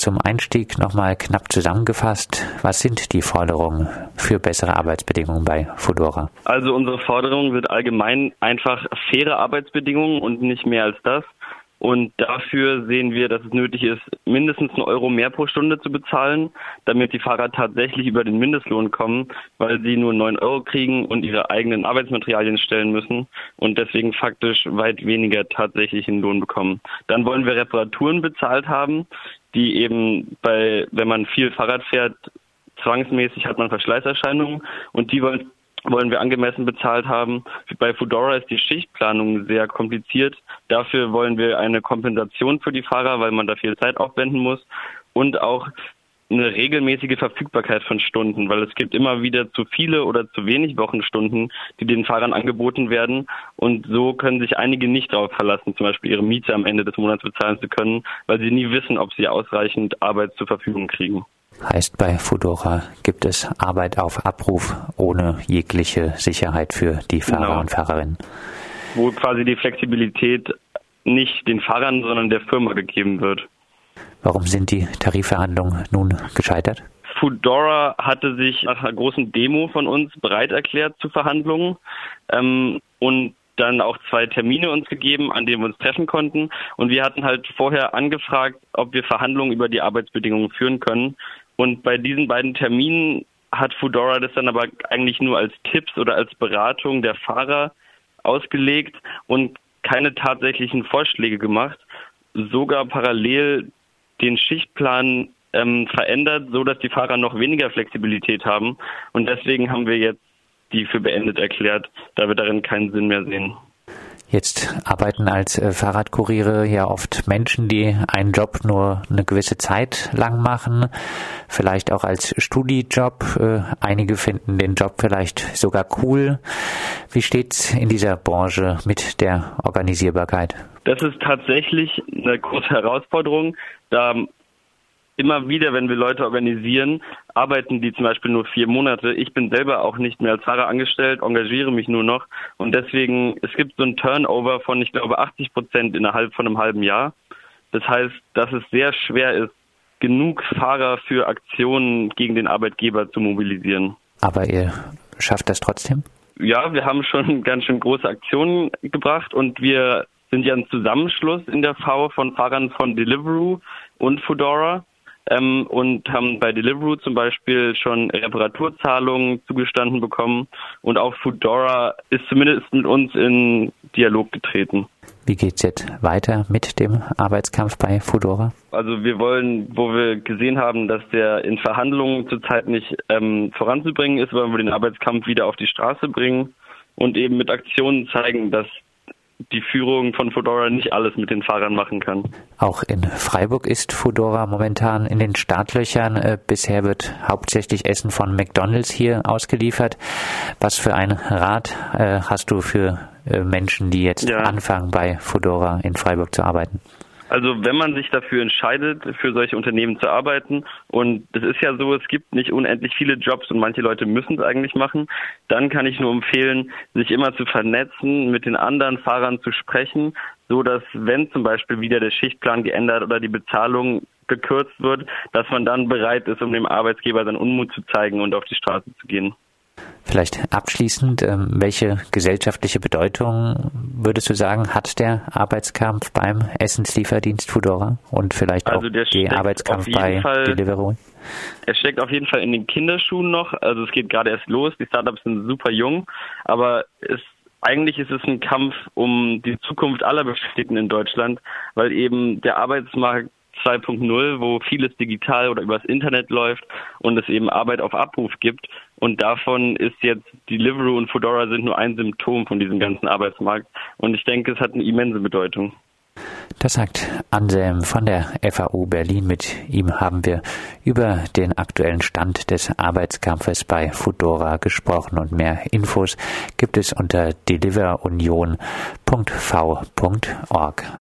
zum Einstieg nochmal knapp zusammengefasst. Was sind die Forderungen für bessere Arbeitsbedingungen bei Fudora? Also unsere Forderung sind allgemein einfach faire Arbeitsbedingungen und nicht mehr als das. Und dafür sehen wir, dass es nötig ist, mindestens einen Euro mehr pro Stunde zu bezahlen, damit die Fahrer tatsächlich über den Mindestlohn kommen, weil sie nur neun Euro kriegen und ihre eigenen Arbeitsmaterialien stellen müssen und deswegen faktisch weit weniger tatsächlichen Lohn bekommen. Dann wollen wir Reparaturen bezahlt haben, die eben bei, wenn man viel Fahrrad fährt, zwangsmäßig hat man Verschleißerscheinungen und die wollen wollen wir angemessen bezahlt haben. Bei Foodora ist die Schichtplanung sehr kompliziert. Dafür wollen wir eine Kompensation für die Fahrer, weil man da viel Zeit aufwenden muss und auch eine regelmäßige Verfügbarkeit von Stunden, weil es gibt immer wieder zu viele oder zu wenig Wochenstunden, die den Fahrern angeboten werden. Und so können sich einige nicht darauf verlassen, zum Beispiel ihre Miete am Ende des Monats bezahlen zu können, weil sie nie wissen, ob sie ausreichend Arbeit zur Verfügung kriegen. Heißt bei Fudora gibt es Arbeit auf Abruf ohne jegliche Sicherheit für die Fahrer genau. und Fahrerinnen. Wo quasi die Flexibilität nicht den Fahrern, sondern der Firma gegeben wird. Warum sind die Tarifverhandlungen nun gescheitert? Foodora hatte sich nach einer großen Demo von uns bereit erklärt zu Verhandlungen ähm, und dann auch zwei Termine uns gegeben, an denen wir uns treffen konnten. Und wir hatten halt vorher angefragt, ob wir Verhandlungen über die Arbeitsbedingungen führen können. Und bei diesen beiden Terminen hat Foodora das dann aber eigentlich nur als Tipps oder als Beratung der Fahrer ausgelegt und keine tatsächlichen Vorschläge gemacht. Sogar parallel den Schichtplan ähm, verändert, so dass die Fahrer noch weniger Flexibilität haben. Und deswegen haben wir jetzt die für beendet erklärt, da wir darin keinen Sinn mehr sehen. Jetzt arbeiten als äh, Fahrradkuriere ja oft Menschen, die einen Job nur eine gewisse Zeit lang machen, vielleicht auch als Studijob. Äh, einige finden den Job vielleicht sogar cool. Wie steht's in dieser Branche mit der Organisierbarkeit? Das ist tatsächlich eine große Herausforderung, da immer wieder, wenn wir Leute organisieren, arbeiten die zum Beispiel nur vier Monate. Ich bin selber auch nicht mehr als Fahrer angestellt, engagiere mich nur noch. Und deswegen, es gibt so ein Turnover von, ich glaube, 80 Prozent innerhalb von einem halben Jahr. Das heißt, dass es sehr schwer ist, genug Fahrer für Aktionen gegen den Arbeitgeber zu mobilisieren. Aber ihr schafft das trotzdem? Ja, wir haben schon ganz schön große Aktionen gebracht und wir sind ja ein Zusammenschluss in der V von Fahrern von Deliveroo und Foodora ähm, und haben bei Deliveroo zum Beispiel schon Reparaturzahlungen zugestanden bekommen und auch Foodora ist zumindest mit uns in Dialog getreten. Wie geht es jetzt weiter mit dem Arbeitskampf bei Foodora? Also wir wollen, wo wir gesehen haben, dass der in Verhandlungen zurzeit nicht ähm, voranzubringen ist, wollen wir den Arbeitskampf wieder auf die Straße bringen und eben mit Aktionen zeigen, dass die Führung von Fedora nicht alles mit den Fahrern machen kann. Auch in Freiburg ist Fedora momentan in den Startlöchern. Äh, bisher wird hauptsächlich Essen von McDonald's hier ausgeliefert. Was für ein Rat äh, hast du für äh, Menschen, die jetzt ja. anfangen, bei Fedora in Freiburg zu arbeiten? Also wenn man sich dafür entscheidet, für solche Unternehmen zu arbeiten, und es ist ja so, es gibt nicht unendlich viele Jobs und manche Leute müssen es eigentlich machen, dann kann ich nur empfehlen, sich immer zu vernetzen, mit den anderen Fahrern zu sprechen, so dass wenn zum Beispiel wieder der Schichtplan geändert oder die Bezahlung gekürzt wird, dass man dann bereit ist, um dem Arbeitsgeber seinen Unmut zu zeigen und auf die Straße zu gehen. Vielleicht abschließend, ähm, welche gesellschaftliche Bedeutung würdest du sagen, hat der Arbeitskampf beim Essenslieferdienst Foodora und vielleicht also auch der Arbeitskampf bei Fall, Deliveroo? Er steckt auf jeden Fall in den Kinderschuhen noch. Also es geht gerade erst los. Die Startups sind super jung, aber es eigentlich ist es ein Kampf um die Zukunft aller Beschäftigten in Deutschland, weil eben der Arbeitsmarkt 2.0, wo vieles digital oder übers Internet läuft und es eben Arbeit auf Abruf gibt. Und davon ist jetzt Deliveroo und Fedora sind nur ein Symptom von diesem ganzen Arbeitsmarkt. Und ich denke, es hat eine immense Bedeutung. Das sagt Anselm von der FAU Berlin. Mit ihm haben wir über den aktuellen Stand des Arbeitskampfes bei Fudora gesprochen und mehr Infos gibt es unter deliverunion.v.org.